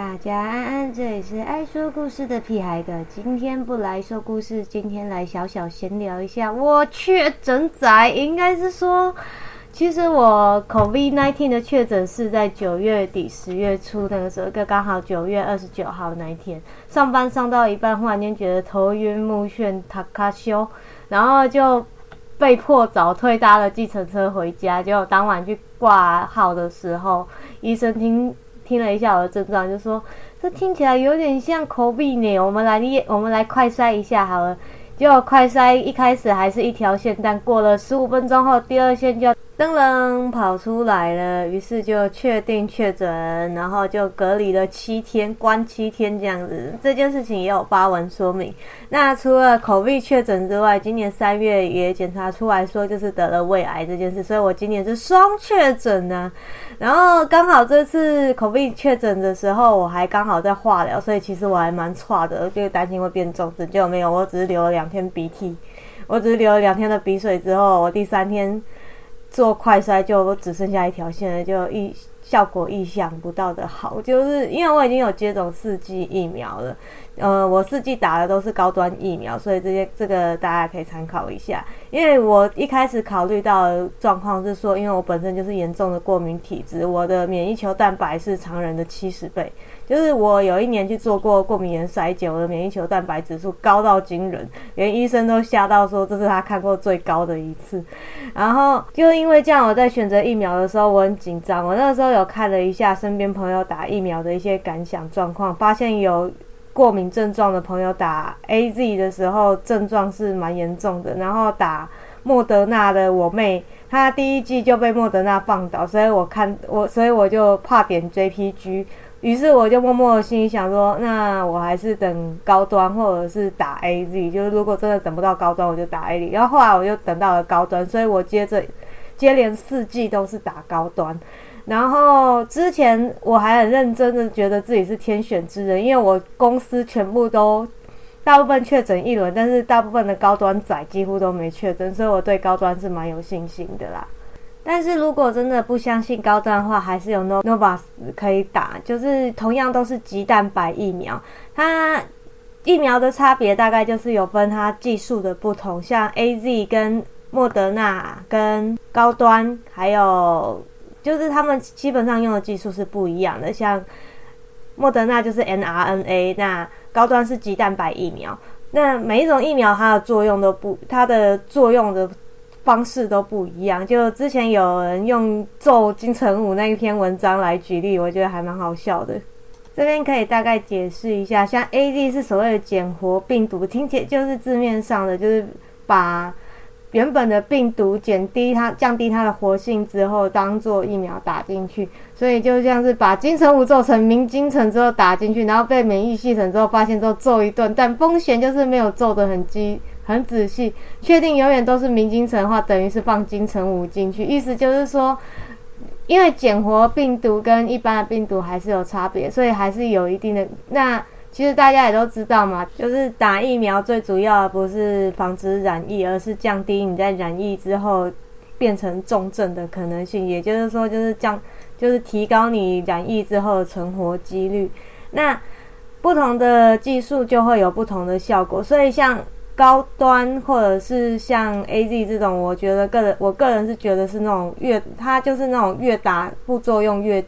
大家安安，这里是爱说故事的屁孩哥。今天不来说故事，今天来小小闲聊一下。我确诊仔，应该是说，其实我 COVID nineteen 的确诊是在九月底十月初那个时候，刚刚好九月二十九号那一天，上班上到一半，忽然间觉得头晕目眩，塔卡修，然后就被迫早退，搭了计程车回家。结果当晚去挂号的时候，医生听。听了一下我的症状，就说这听起来有点像口鼻呢。我们来验，我们来快筛一下好了。结果快筛一开始还是一条线，但过了十五分钟后，第二线就。噔噔跑出来了，于是就确定确诊，然后就隔离了七天，关七天这样子。这件事情也有发文说明。那除了口鼻确诊之外，今年三月也检查出来说就是得了胃癌这件事，所以我今年是双确诊呢。然后刚好这次口鼻确诊的时候，我还刚好在化疗，所以其实我还蛮差的，就担心会变重，结果没有，我只是流了两天鼻涕，我只是流了两天的鼻水之后，我第三天。做快筛就只剩下一条线了，就意效果意想不到的好，就是因为我已经有接种四季疫苗了，呃，我四季打的都是高端疫苗，所以这些这个大家可以参考一下。因为我一开始考虑到状况是说，因为我本身就是严重的过敏体质，我的免疫球蛋白是常人的七十倍。就是我有一年去做过过敏原筛检，我的免疫球蛋白指数高到惊人，连医生都吓到说这是他看过最高的一次。然后就因为这样，我在选择疫苗的时候我很紧张。我那个时候有看了一下身边朋友打疫苗的一些感想状况，发现有过敏症状的朋友打 A Z 的时候症状是蛮严重的。然后打莫德纳的我妹，她第一季就被莫德纳放倒，所以我看我所以我就怕点 J P G。于是我就默默的心里想说，那我还是等高端，或者是打 A Z。就是如果真的等不到高端，我就打 A Z。然后后来我就等到了高端，所以我接着接连四季都是打高端。然后之前我还很认真的觉得自己是天选之人，因为我公司全部都大部分确诊一轮，但是大部分的高端仔几乎都没确诊，所以我对高端是蛮有信心的啦。但是如果真的不相信高端的话，还是有 n o v a 可以打，就是同样都是鸡蛋白疫苗，它疫苗的差别大概就是有分它技术的不同，像 A Z 跟莫德纳跟高端，还有就是他们基本上用的技术是不一样的，像莫德纳就是 n R N A，那高端是鸡蛋白疫苗，那每一种疫苗它的作用都不，它的作用的。方式都不一样，就之前有人用咒金城武那一篇文章来举例，我觉得还蛮好笑的。这边可以大概解释一下，像 A D 是所谓的减活病毒，听起来就是字面上的，就是把原本的病毒减低它、降低它的活性之后，当做疫苗打进去。所以就像是把金城武做成明金城之后打进去，然后被免疫系统之后发现之后揍一顿，但风险就是没有揍的很激。很仔细，确定永远都是明金城的话，等于是放金城武进去。意思就是说，因为减活病毒跟一般的病毒还是有差别，所以还是有一定的。那其实大家也都知道嘛，就是打疫苗最主要不是防止染疫，而是降低你在染疫之后变成重症的可能性。也就是说，就是降，就是提高你染疫之后的存活几率。那不同的技术就会有不同的效果，所以像。高端或者是像 A Z 这种，我觉得个人我个人是觉得是那种越它就是那种越打副作用越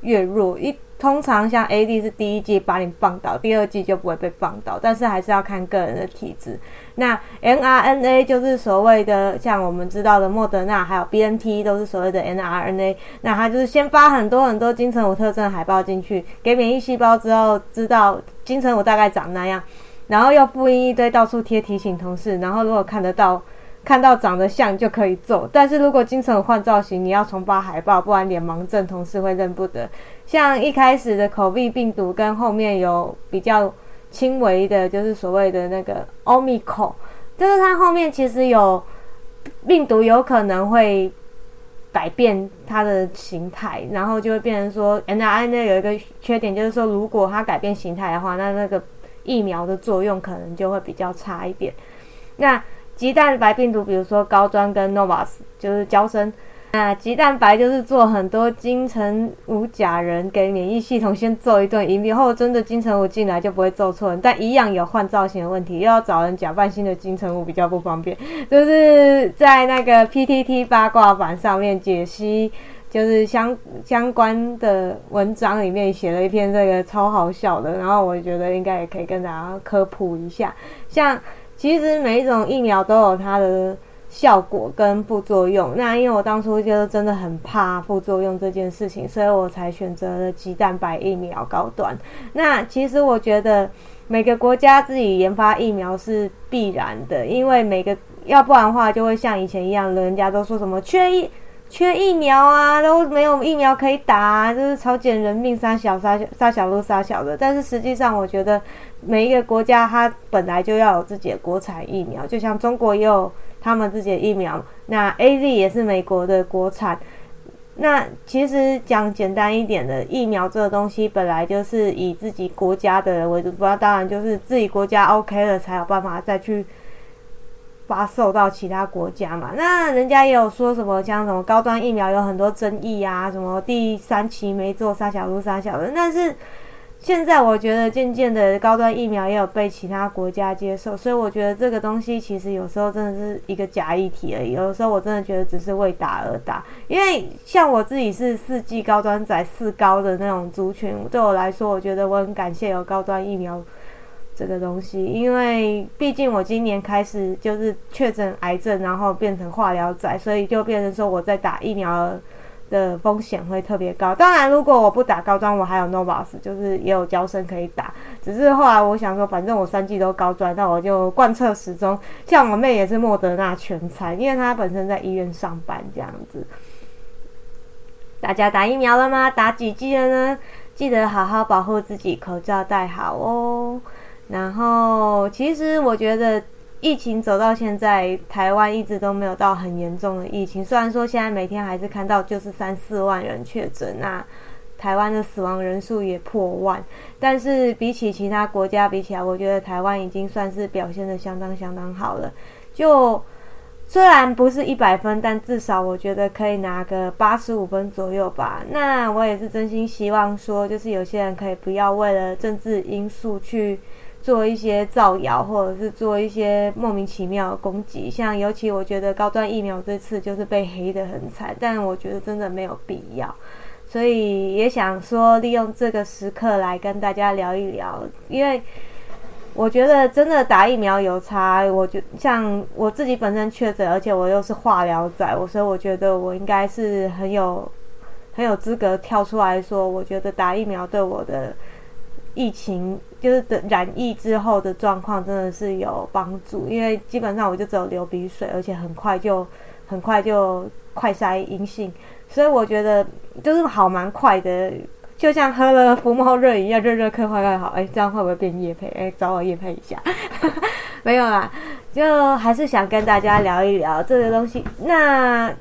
越弱。一通常像 A D 是第一季把你放倒，第二季就不会被放倒，但是还是要看个人的体质。那 n R N A 就是所谓的像我们知道的莫德纳还有 B N T 都是所谓的 n R N A，那它就是先发很多很多金城武特征海报进去，给免疫细胞之后知道金城武大概长那样。然后又复印一堆，到处贴提醒同事。然后如果看得到，看到长得像就可以揍。但是如果经常换造型，你要重发海报，不然脸盲症同事会认不得。像一开始的口鼻病毒，跟后面有比较轻微的，就是所谓的那个奥密克戎，就是它后面其实有病毒有可能会改变它的形态，然后就会变成说 n r n a 有一个缺点，就是说如果它改变形态的话，那那个。疫苗的作用可能就会比较差一点。那鸡蛋白病毒，比如说高端跟 Novas，就是交生，那鸡蛋白就是做很多金城武假人，给免疫系统先揍一顿，以后真的金城武进来就不会揍错人，但一样有换造型的问题，又要找人假扮新的金城武，比较不方便。就是在那个 PTT 八卦版上面解析，就是相相关的文章里面写了一篇这个超好笑的，然后我觉得应该也可以跟大家科普一下，像。其实每一种疫苗都有它的效果跟副作用。那因为我当初就是真的很怕副作用这件事情，所以我才选择了鸡蛋白疫苗高端。那其实我觉得每个国家自己研发疫苗是必然的，因为每个要不然的话就会像以前一样，人家都说什么缺疫。缺疫苗啊，都没有疫苗可以打，啊就是超减人命，杀小杀杀小都杀小的。但是实际上，我觉得每一个国家它本来就要有自己的国产疫苗，就像中国也有他们自己的疫苗，那 A Z 也是美国的国产。那其实讲简单一点的，疫苗这个东西本来就是以自己国家的人为主，不然当然就是自己国家 OK 了，才有办法再去。发售到其他国家嘛？那人家也有说什么，像什么高端疫苗有很多争议啊，什么第三期没做，杀小路杀小的。但是现在我觉得渐渐的高端疫苗也有被其他国家接受，所以我觉得这个东西其实有时候真的是一个假议题而已。有时候我真的觉得只是为打而打，因为像我自己是四季高端仔四高的那种族群，对我来说，我觉得我很感谢有高端疫苗。这个东西，因为毕竟我今年开始就是确诊癌症，然后变成化疗仔，所以就变成说我在打疫苗的风险会特别高。当然，如果我不打高端，我还有 Novas，就是也有胶生可以打。只是后来我想说，反正我三季都高专，那我就贯彻始终。像我妹也是莫德纳全餐，因为她本身在医院上班这样子。大家打疫苗了吗？打几剂了呢？记得好好保护自己，口罩戴好哦。然后，其实我觉得疫情走到现在，台湾一直都没有到很严重的疫情。虽然说现在每天还是看到就是三四万人确诊，那台湾的死亡人数也破万，但是比起其他国家比起来，我觉得台湾已经算是表现的相当相当好了。就虽然不是一百分，但至少我觉得可以拿个八十五分左右吧。那我也是真心希望说，就是有些人可以不要为了政治因素去。做一些造谣，或者是做一些莫名其妙的攻击，像尤其我觉得高端疫苗这次就是被黑的很惨，但我觉得真的没有必要，所以也想说利用这个时刻来跟大家聊一聊，因为我觉得真的打疫苗有差，我就像我自己本身确诊，而且我又是化疗仔，我所以我觉得我应该是很有很有资格跳出来说，我觉得打疫苗对我的。疫情就是等染疫之后的状况真的是有帮助，因为基本上我就只有流鼻水，而且很快就很快就快筛阴性，所以我觉得就是好蛮快的，就像喝了福猫热一样，热热快快快好，哎，这样会不会变叶配？哎，找我叶配一下，没有啦，就还是想跟大家聊一聊这个东西。那。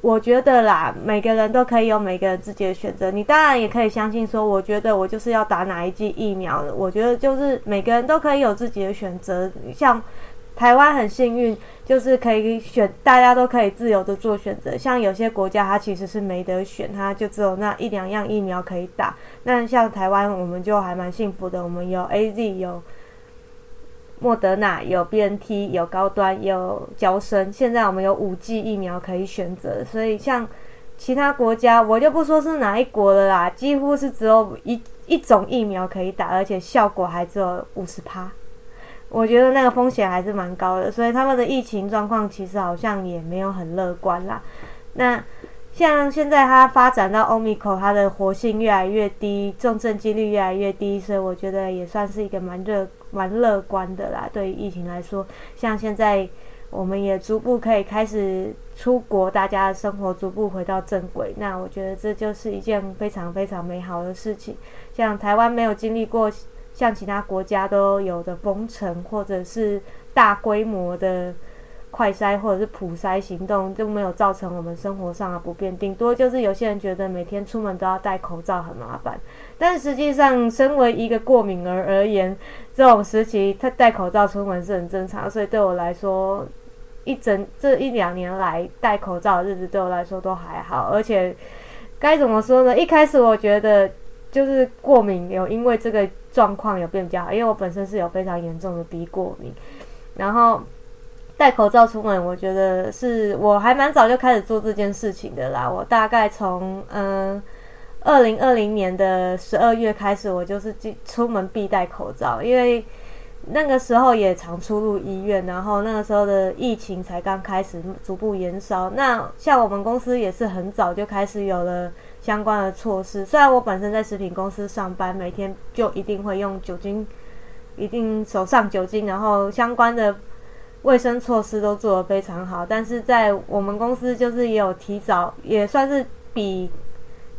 我觉得啦，每个人都可以有每个人自己的选择。你当然也可以相信说，我觉得我就是要打哪一剂疫苗的。我觉得就是每个人都可以有自己的选择。像台湾很幸运，就是可以选，大家都可以自由的做选择。像有些国家，它其实是没得选，它就只有那一两样疫苗可以打。那像台湾，我们就还蛮幸福的，我们有 A Z 有。莫德纳有 BNT 有高端有交生，现在我们有五 G 疫苗可以选择，所以像其他国家，我就不说是哪一国了啦，几乎是只有一一种疫苗可以打，而且效果还只有五十趴，我觉得那个风险还是蛮高的，所以他们的疫情状况其实好像也没有很乐观啦。那像现在它发展到欧米克，它的活性越来越低，重症几率越来越低，所以我觉得也算是一个蛮热。蛮乐观的啦，对于疫情来说，像现在我们也逐步可以开始出国，大家的生活逐步回到正轨，那我觉得这就是一件非常非常美好的事情。像台湾没有经历过像其他国家都有的封城，或者是大规模的。快筛或者是普筛行动就没有造成我们生活上的不便，顶多就是有些人觉得每天出门都要戴口罩很麻烦，但实际上，身为一个过敏儿而言，这种时期他戴口罩出门是很正常，所以对我来说，一整这一两年来戴口罩的日子对我来说都还好，而且该怎么说呢？一开始我觉得就是过敏有因为这个状况有变比较好，因为我本身是有非常严重的鼻过敏，然后戴口罩出门，我觉得是我还蛮早就开始做这件事情的啦。我大概从嗯。二零二零年的十二月开始，我就是出门必戴口罩，因为那个时候也常出入医院，然后那个时候的疫情才刚开始逐步延烧。那像我们公司也是很早就开始有了相关的措施。虽然我本身在食品公司上班，每天就一定会用酒精，一定手上酒精，然后相关的卫生措施都做得非常好，但是在我们公司就是也有提早，也算是比。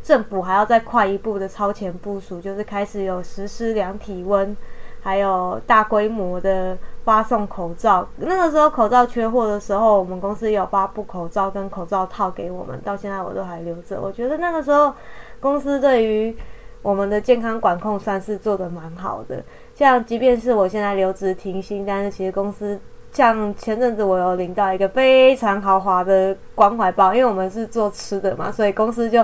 政府还要再快一步的超前部署，就是开始有实施量体温，还有大规模的发送口罩。那个时候口罩缺货的时候，我们公司有发布口罩跟口罩套给我们，到现在我都还留着。我觉得那个时候公司对于我们的健康管控算是做的蛮好的。像即便是我现在留职停薪，但是其实公司像前阵子我有领到一个非常豪华的关怀包，因为我们是做吃的嘛，所以公司就。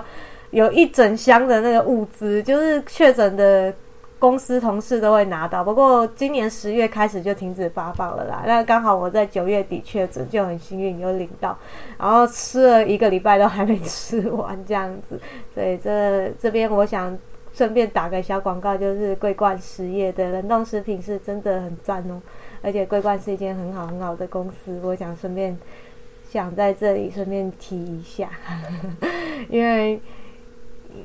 有一整箱的那个物资，就是确诊的公司同事都会拿到。不过今年十月开始就停止发放了啦。那刚好我在九月底确诊，就很幸运有领到，然后吃了一个礼拜都还没吃完这样子。所以这这边我想顺便打个小广告，就是桂冠实业的冷冻食品是真的很赞哦，而且桂冠是一间很好很好的公司，我想顺便想在这里顺便提一下，因为。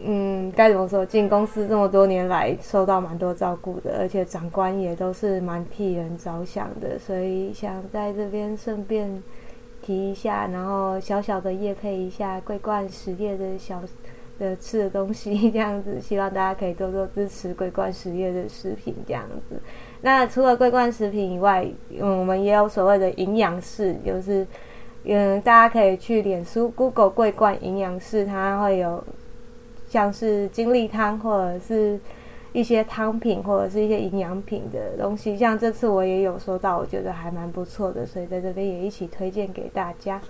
嗯，该怎么说？进公司这么多年来，受到蛮多照顾的，而且长官也都是蛮替人着想的，所以想在这边顺便提一下，然后小小的夜配一下桂冠实业的小的吃的东西，这样子，希望大家可以多多支持桂冠实业的食品，这样子。那除了桂冠食品以外，嗯，我们也有所谓的营养室，就是嗯，大家可以去脸书 Google 桂冠营养室，它会有。像是精力汤，或者是一些汤品，或者是一些营养品的东西，像这次我也有收到，我觉得还蛮不错的，所以在这边也一起推荐给大家。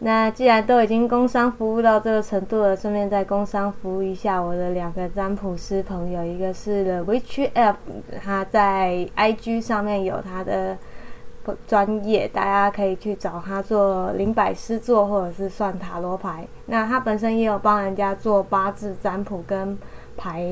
那既然都已经工商服务到这个程度了，顺便再工商服务一下我的两个占卜师朋友，一个是 The Witch App，他在 IG 上面有他的。专业，大家可以去找他做灵摆师座，或者是算塔罗牌。那他本身也有帮人家做八字占卜跟牌，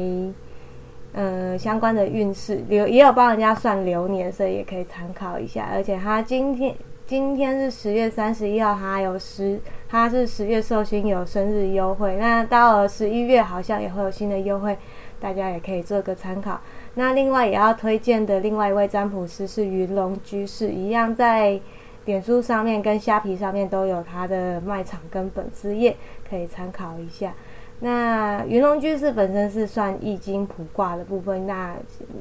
嗯，相关的运势，流也有帮人家算流年，所以也可以参考一下。而且他今天今天是十月三十一号，他有十，他是十月寿星有生日优惠。那到了十一月好像也会有新的优惠，大家也可以做个参考。那另外也要推荐的另外一位占卜师是云龙居士，一样在点书上面跟虾皮上面都有他的卖场跟粉丝页，可以参考一下。那云龙居士本身是算易经卜卦的部分，那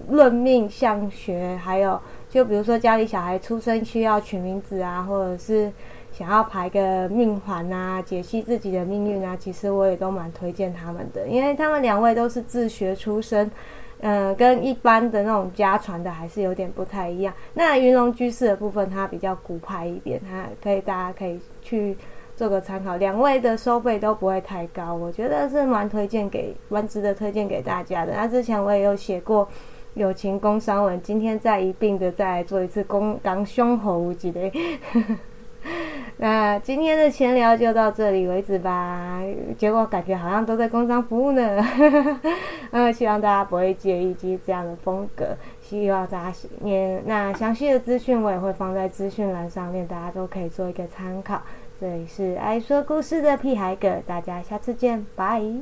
论命相学，还有就比如说家里小孩出生需要取名字啊，或者是想要排个命环啊，解析自己的命运啊，其实我也都蛮推荐他们的，因为他们两位都是自学出身。嗯，跟一般的那种家传的还是有点不太一样。那云龙居士的部分，它比较古派一点，它可以大家可以去做个参考。两位的收费都不会太高，我觉得是蛮推荐给，蛮值得推荐给大家的。那之前我也有写过友情工商文，今天再一并的再做一次工刚胸喉之类。那今天的闲聊就到这里为止吧。结果感觉好像都在工商服务呢。嗯，希望大家不会介意这样的风格。希望大家也那详细的资讯我也会放在资讯栏上面，大家都可以做一个参考。这里是爱说故事的屁孩哥，大家下次见，拜。